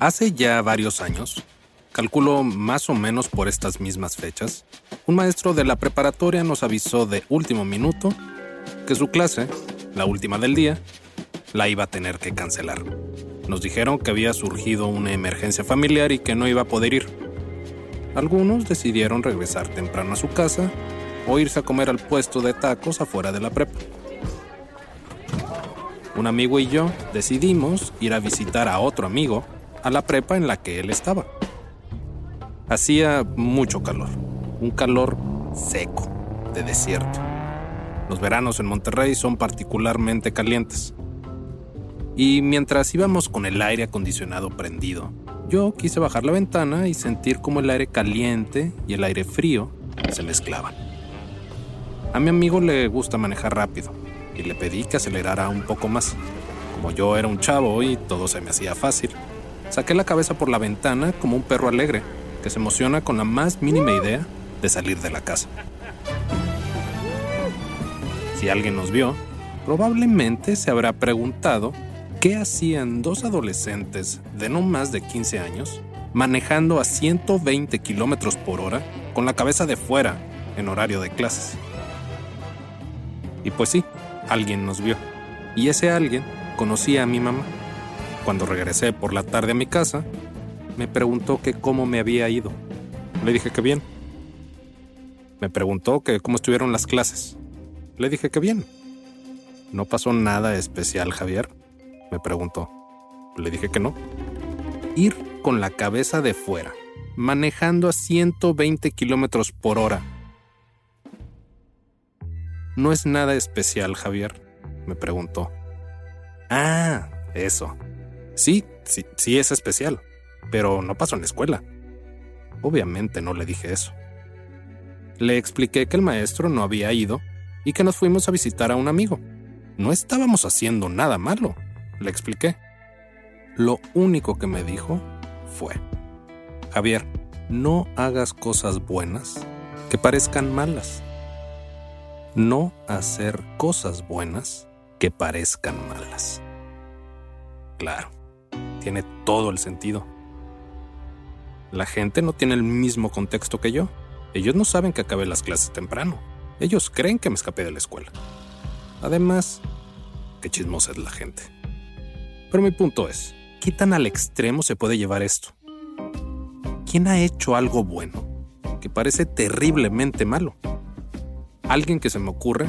Hace ya varios años, calculo más o menos por estas mismas fechas, un maestro de la preparatoria nos avisó de último minuto que su clase, la última del día, la iba a tener que cancelar. Nos dijeron que había surgido una emergencia familiar y que no iba a poder ir. Algunos decidieron regresar temprano a su casa o irse a comer al puesto de tacos afuera de la prepa. Un amigo y yo decidimos ir a visitar a otro amigo a la prepa en la que él estaba. Hacía mucho calor, un calor seco, de desierto. Los veranos en Monterrey son particularmente calientes. Y mientras íbamos con el aire acondicionado prendido, yo quise bajar la ventana y sentir cómo el aire caliente y el aire frío se mezclaban. A mi amigo le gusta manejar rápido y le pedí que acelerara un poco más. Como yo era un chavo y todo se me hacía fácil, saqué la cabeza por la ventana como un perro alegre que se emociona con la más mínima idea de salir de la casa. Si alguien nos vio, probablemente se habrá preguntado qué hacían dos adolescentes de no más de 15 años manejando a 120 kilómetros por hora con la cabeza de fuera en horario de clases. Y pues sí, alguien nos vio. Y ese alguien conocía a mi mamá. Cuando regresé por la tarde a mi casa, me preguntó que cómo me había ido. Le dije que bien. Me preguntó que cómo estuvieron las clases. Le dije que bien. ¿No pasó nada especial, Javier? Me preguntó. Le dije que no. Ir con la cabeza de fuera, manejando a 120 kilómetros por hora. No es nada especial, Javier, me preguntó. Ah, eso. Sí, sí, sí es especial, pero no pasó en la escuela. Obviamente no le dije eso. Le expliqué que el maestro no había ido y que nos fuimos a visitar a un amigo. No estábamos haciendo nada malo, le expliqué. Lo único que me dijo fue, Javier, no hagas cosas buenas que parezcan malas. No hacer cosas buenas que parezcan malas. Claro, tiene todo el sentido. La gente no tiene el mismo contexto que yo. Ellos no saben que acabé las clases temprano. Ellos creen que me escapé de la escuela. Además, qué chismosa es la gente. Pero mi punto es, ¿qué tan al extremo se puede llevar esto? ¿Quién ha hecho algo bueno que parece terriblemente malo? Alguien que se me ocurre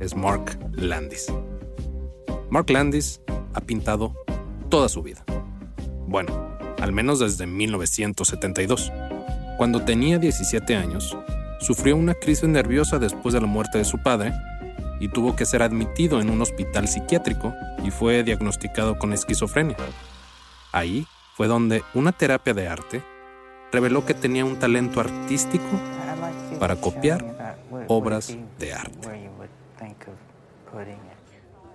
es Mark Landis. Mark Landis ha pintado toda su vida. Bueno, al menos desde 1972. Cuando tenía 17 años, sufrió una crisis nerviosa después de la muerte de su padre y tuvo que ser admitido en un hospital psiquiátrico y fue diagnosticado con esquizofrenia. Ahí fue donde una terapia de arte reveló que tenía un talento artístico para copiar obras de arte.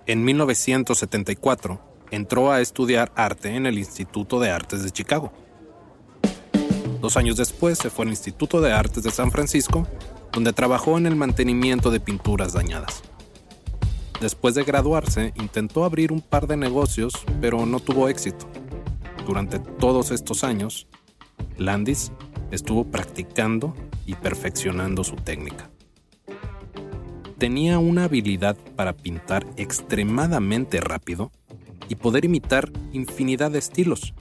En 1974 entró a estudiar arte en el Instituto de Artes de Chicago. Dos años después se fue al Instituto de Artes de San Francisco, donde trabajó en el mantenimiento de pinturas dañadas. Después de graduarse, intentó abrir un par de negocios, pero no tuvo éxito. Durante todos estos años, Landis estuvo practicando y perfeccionando su técnica. Tenía una habilidad para pintar extremadamente rápido y poder imitar infinidad de estilos.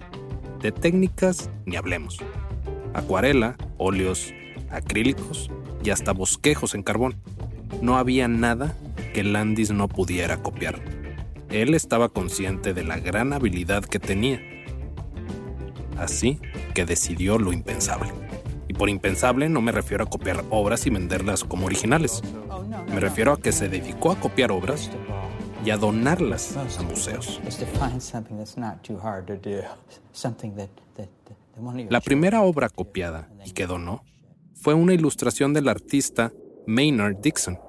De técnicas ni hablemos. acuarela, óleos, acrílicos y hasta bosquejos en carbón. No había nada que Landis no pudiera copiar. Él estaba consciente de la gran habilidad que tenía. Así que decidió lo impensable. Y por impensable no me refiero a copiar obras y venderlas como originales. Me refiero a que se dedicó a copiar obras y a donarlas a museos. La primera obra copiada y que donó fue una ilustración del artista Maynard Dixon.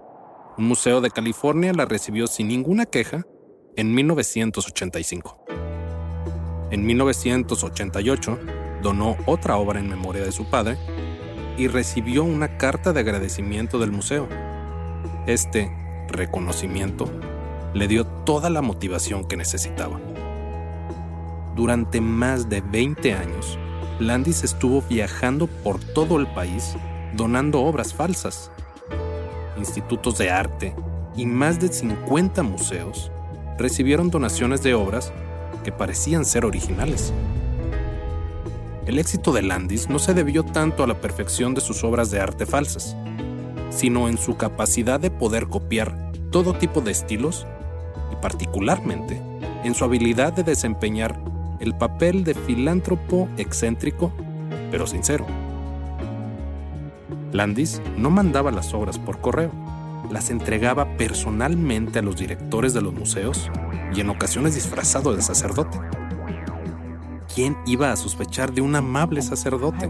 Un museo de California la recibió sin ninguna queja en 1985. En 1988 donó otra obra en memoria de su padre y recibió una carta de agradecimiento del museo. Este reconocimiento le dio toda la motivación que necesitaba. Durante más de 20 años, Landis estuvo viajando por todo el país donando obras falsas. Institutos de arte y más de 50 museos recibieron donaciones de obras que parecían ser originales. El éxito de Landis no se debió tanto a la perfección de sus obras de arte falsas, sino en su capacidad de poder copiar todo tipo de estilos y particularmente en su habilidad de desempeñar el papel de filántropo excéntrico, pero sincero. Landis no mandaba las obras por correo, las entregaba personalmente a los directores de los museos y en ocasiones disfrazado de sacerdote. ¿Quién iba a sospechar de un amable sacerdote?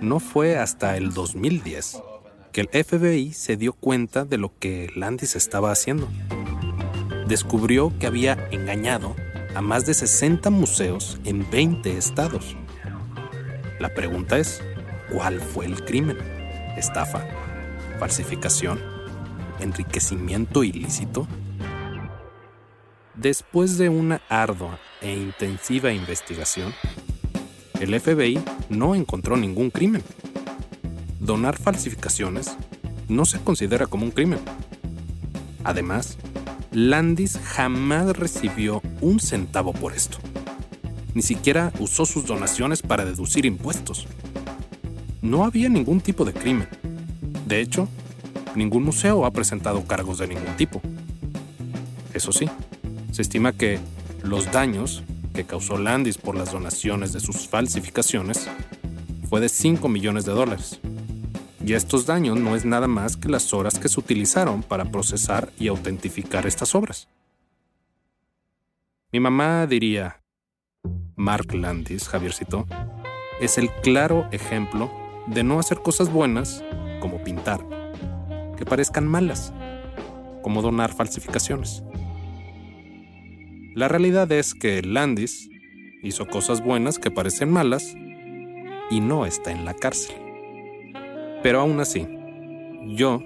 No fue hasta el 2010 que el FBI se dio cuenta de lo que Landis estaba haciendo. Descubrió que había engañado a más de 60 museos en 20 estados. La pregunta es, ¿cuál fue el crimen? ¿Estafa? ¿Falsificación? ¿Enriquecimiento ilícito? Después de una ardua e intensiva investigación, el FBI no encontró ningún crimen. Donar falsificaciones no se considera como un crimen. Además, Landis jamás recibió un centavo por esto. Ni siquiera usó sus donaciones para deducir impuestos. No había ningún tipo de crimen. De hecho, ningún museo ha presentado cargos de ningún tipo. Eso sí, se estima que los daños que causó Landis por las donaciones de sus falsificaciones fue de 5 millones de dólares. Y estos daños no es nada más que las horas que se utilizaron para procesar y autentificar estas obras. Mi mamá diría, Mark Landis, Javiercito, es el claro ejemplo de no hacer cosas buenas, como pintar, que parezcan malas, como donar falsificaciones. La realidad es que Landis hizo cosas buenas que parecen malas y no está en la cárcel. Pero aún así, yo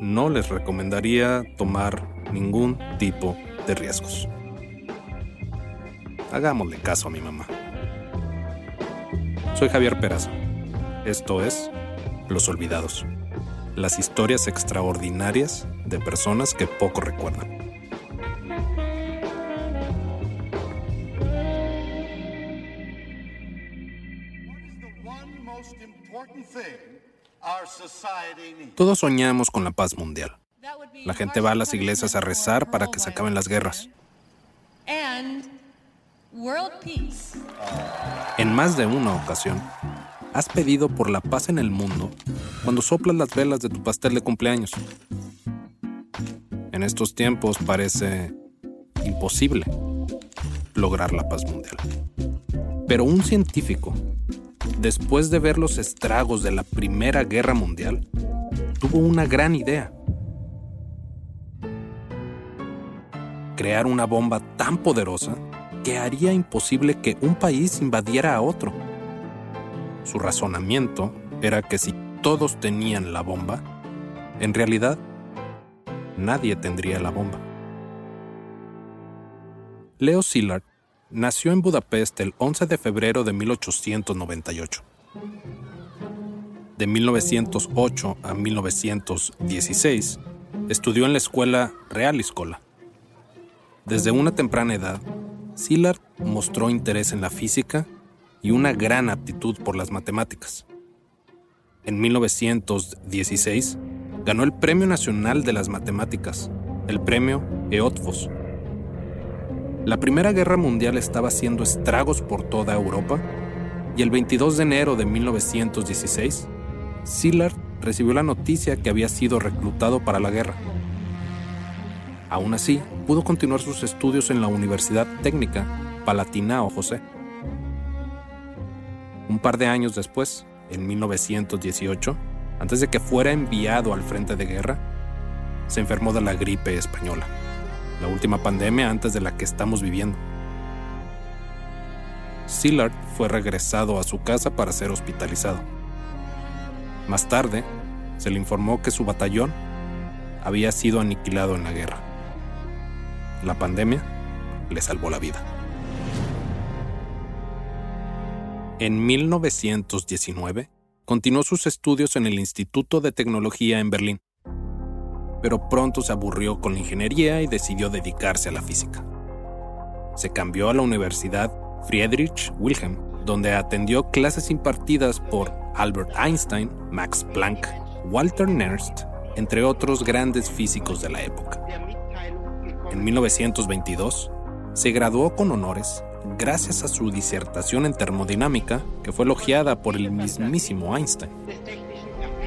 no les recomendaría tomar ningún tipo de riesgos. Hagámosle caso a mi mamá. Soy Javier Peraza. Esto es Los Olvidados. Las historias extraordinarias de personas que poco recuerdan. Todos soñamos con la paz mundial. La gente va a las iglesias a rezar para que se acaben las guerras. En más de una ocasión, has pedido por la paz en el mundo cuando soplas las velas de tu pastel de cumpleaños. En estos tiempos parece imposible lograr la paz mundial. Pero un científico después de ver los estragos de la Primera Guerra Mundial, tuvo una gran idea. Crear una bomba tan poderosa que haría imposible que un país invadiera a otro. Su razonamiento era que si todos tenían la bomba, en realidad nadie tendría la bomba. Leo Szilard nació en Budapest el 11 de febrero de 1898. De 1908 a 1916 estudió en la escuela Real Escola. Desde una temprana edad, Szilard mostró interés en la física y una gran aptitud por las matemáticas. En 1916 ganó el Premio Nacional de las Matemáticas, el Premio Eötvös. La Primera Guerra Mundial estaba haciendo estragos por toda Europa y el 22 de enero de 1916, Szilard recibió la noticia que había sido reclutado para la guerra. Aún así, pudo continuar sus estudios en la Universidad Técnica Palatinao José. Un par de años después, en 1918, antes de que fuera enviado al frente de guerra, se enfermó de la gripe española, la última pandemia antes de la que estamos viviendo. Szilard fue regresado a su casa para ser hospitalizado. Más tarde, se le informó que su batallón había sido aniquilado en la guerra. La pandemia le salvó la vida. En 1919, continuó sus estudios en el Instituto de Tecnología en Berlín, pero pronto se aburrió con la ingeniería y decidió dedicarse a la física. Se cambió a la Universidad Friedrich Wilhelm, donde atendió clases impartidas por Albert Einstein, Max Planck, Walter Nernst, entre otros grandes físicos de la época. En 1922, se graduó con honores gracias a su disertación en termodinámica, que fue elogiada por el mismísimo Einstein.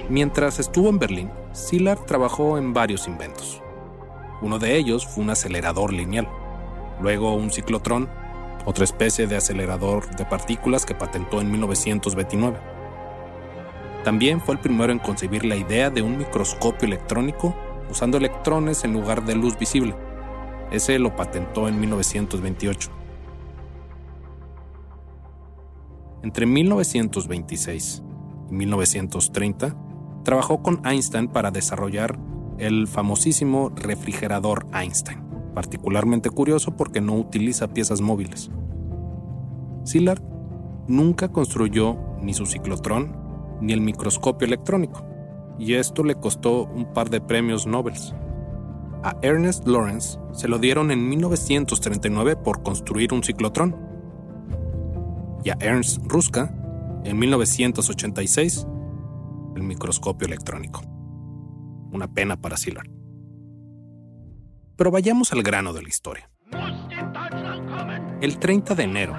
Mientras estuvo en Berlín, Szilard trabajó en varios inventos. Uno de ellos fue un acelerador lineal, luego un ciclotrón, otra especie de acelerador de partículas que patentó en 1929. También fue el primero en concebir la idea de un microscopio electrónico usando electrones en lugar de luz visible. Ese lo patentó en 1928. Entre 1926 y 1930, trabajó con Einstein para desarrollar el famosísimo refrigerador Einstein, particularmente curioso porque no utiliza piezas móviles. Szilard nunca construyó ni su ciclotrón ni el microscopio electrónico, y esto le costó un par de premios Nobel. A Ernest Lawrence se lo dieron en 1939 por construir un ciclotrón, y a Ernst Ruska en 1986 el microscopio electrónico. Una pena para Szilard. Pero vayamos al grano de la historia. El 30 de enero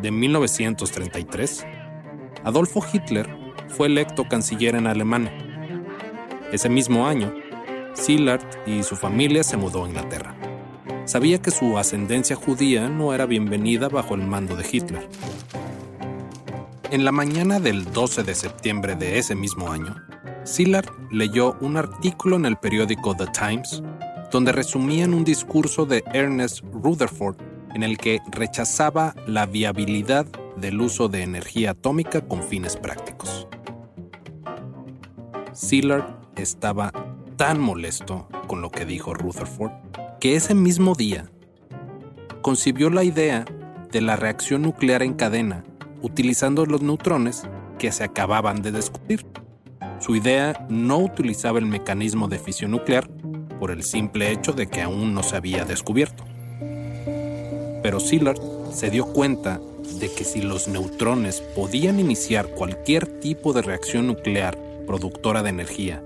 de 1933, Adolfo Hitler fue electo canciller en Alemania. Ese mismo año, Szilard y su familia se mudó a Inglaterra. Sabía que su ascendencia judía no era bienvenida bajo el mando de Hitler. En la mañana del 12 de septiembre de ese mismo año, Szilard leyó un artículo en el periódico The Times donde resumían un discurso de Ernest Rutherford en el que rechazaba la viabilidad del uso de energía atómica con fines prácticos. Szilard estaba tan molesto con lo que dijo Rutherford que ese mismo día concibió la idea de la reacción nuclear en cadena utilizando los neutrones que se acababan de descubrir. Su idea no utilizaba el mecanismo de fisión nuclear por el simple hecho de que aún no se había descubierto. Pero Szilard se dio cuenta de que si los neutrones podían iniciar cualquier tipo de reacción nuclear productora de energía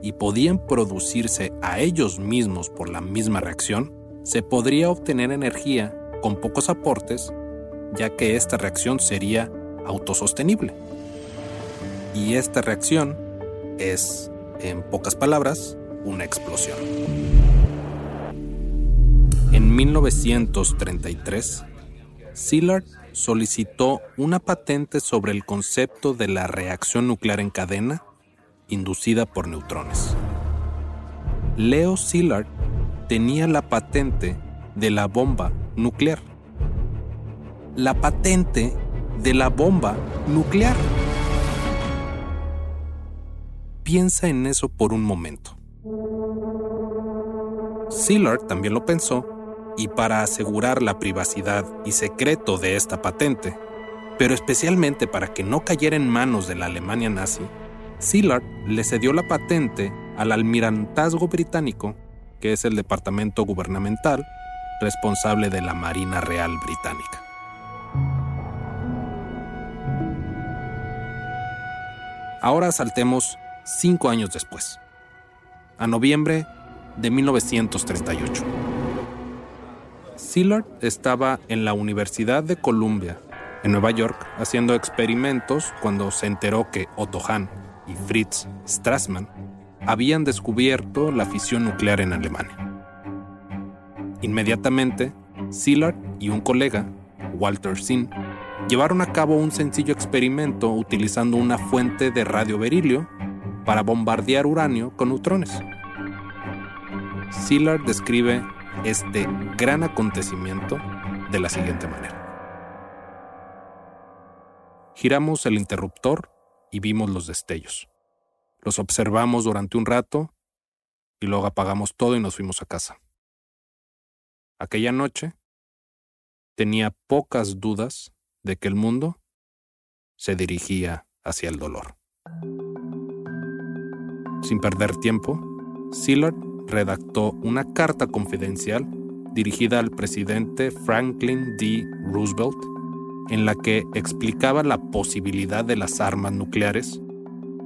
y podían producirse a ellos mismos por la misma reacción, se podría obtener energía con pocos aportes ya que esta reacción sería autosostenible. Y esta reacción es, en pocas palabras, una explosión. En 1933, Szilard solicitó una patente sobre el concepto de la reacción nuclear en cadena inducida por neutrones. Leo Szilard tenía la patente de la bomba nuclear la patente de la bomba nuclear. Piensa en eso por un momento. Szilard también lo pensó y para asegurar la privacidad y secreto de esta patente, pero especialmente para que no cayera en manos de la Alemania nazi, Szilard le cedió la patente al almirantazgo británico, que es el departamento gubernamental responsable de la Marina Real Británica. Ahora saltemos cinco años después, a noviembre de 1938. Szilard estaba en la Universidad de Columbia, en Nueva York, haciendo experimentos cuando se enteró que Otto Hahn Fritz Strassmann habían descubierto la fisión nuclear en Alemania. Inmediatamente, Szilard y un colega, Walter Sinn, llevaron a cabo un sencillo experimento utilizando una fuente de radioberilio para bombardear uranio con neutrones. Szilard describe este gran acontecimiento de la siguiente manera. Giramos el interruptor y vimos los destellos. Los observamos durante un rato y luego apagamos todo y nos fuimos a casa. Aquella noche tenía pocas dudas de que el mundo se dirigía hacia el dolor. Sin perder tiempo, Szilard redactó una carta confidencial dirigida al presidente Franklin D. Roosevelt en la que explicaba la posibilidad de las armas nucleares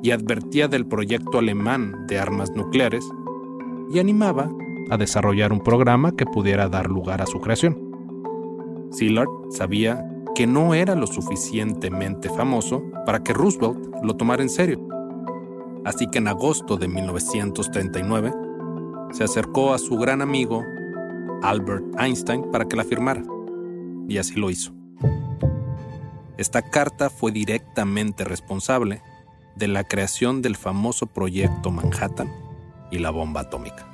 y advertía del proyecto alemán de armas nucleares y animaba a desarrollar un programa que pudiera dar lugar a su creación. Szilard sabía que no era lo suficientemente famoso para que Roosevelt lo tomara en serio. Así que en agosto de 1939 se acercó a su gran amigo Albert Einstein para que la firmara. Y así lo hizo. Esta carta fue directamente responsable de la creación del famoso proyecto Manhattan y la bomba atómica.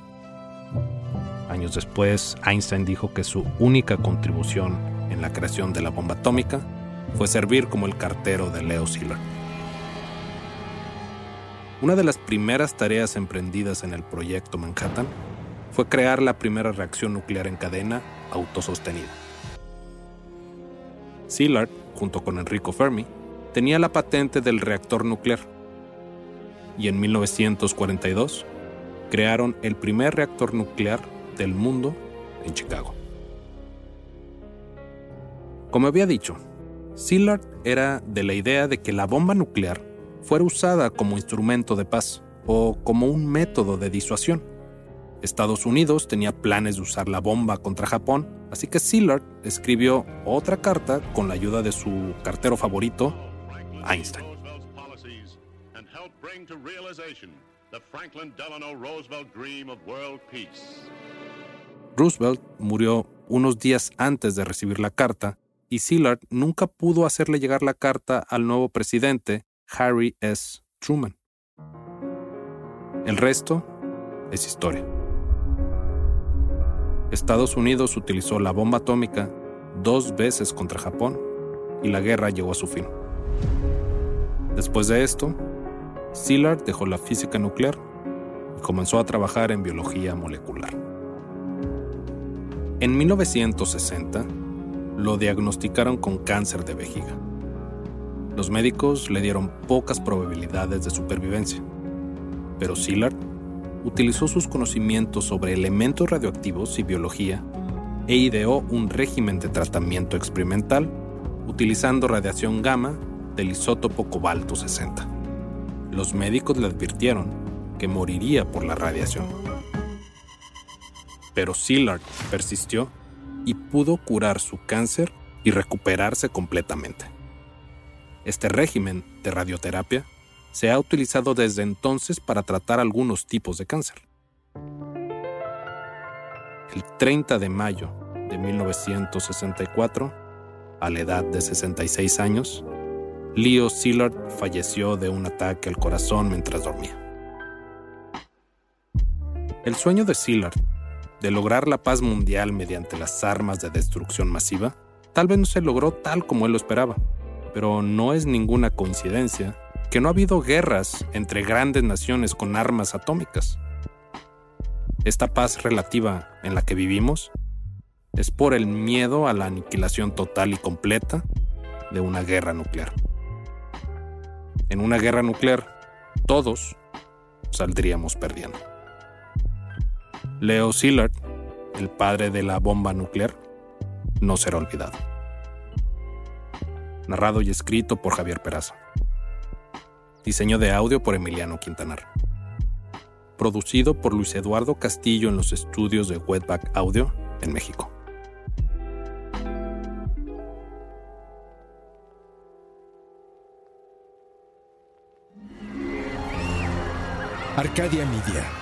Años después, Einstein dijo que su única contribución en la creación de la bomba atómica fue servir como el cartero de Leo Szilard. Una de las primeras tareas emprendidas en el proyecto Manhattan fue crear la primera reacción nuclear en cadena autosostenida. Szilard, junto con Enrico Fermi, tenía la patente del reactor nuclear y en 1942 crearon el primer reactor nuclear del mundo en Chicago. Como había dicho, Szilard era de la idea de que la bomba nuclear fuera usada como instrumento de paz o como un método de disuasión. Estados Unidos tenía planes de usar la bomba contra Japón, así que Szilard escribió otra carta con la ayuda de su cartero favorito, Einstein. Roosevelt murió unos días antes de recibir la carta y Szilard nunca pudo hacerle llegar la carta al nuevo presidente, Harry S. Truman. El resto es historia. Estados Unidos utilizó la bomba atómica dos veces contra Japón y la guerra llegó a su fin. Después de esto, Szilard dejó la física nuclear y comenzó a trabajar en biología molecular. En 1960, lo diagnosticaron con cáncer de vejiga. Los médicos le dieron pocas probabilidades de supervivencia, pero Szilard utilizó sus conocimientos sobre elementos radioactivos y biología e ideó un régimen de tratamiento experimental utilizando radiación gamma del isótopo cobalto 60. Los médicos le advirtieron que moriría por la radiación. Pero Szilard persistió y pudo curar su cáncer y recuperarse completamente. Este régimen de radioterapia se ha utilizado desde entonces para tratar algunos tipos de cáncer. El 30 de mayo de 1964, a la edad de 66 años, Leo Szilard falleció de un ataque al corazón mientras dormía. El sueño de Szilard de lograr la paz mundial mediante las armas de destrucción masiva tal vez no se logró tal como él lo esperaba, pero no es ninguna coincidencia que no ha habido guerras entre grandes naciones con armas atómicas. Esta paz relativa en la que vivimos es por el miedo a la aniquilación total y completa de una guerra nuclear. En una guerra nuclear, todos saldríamos perdiendo. Leo Szilard, el padre de la bomba nuclear, no será olvidado. Narrado y escrito por Javier Peraza. Diseño de audio por Emiliano Quintanar. Producido por Luis Eduardo Castillo en los estudios de Wetback Audio en México. Arcadia Media.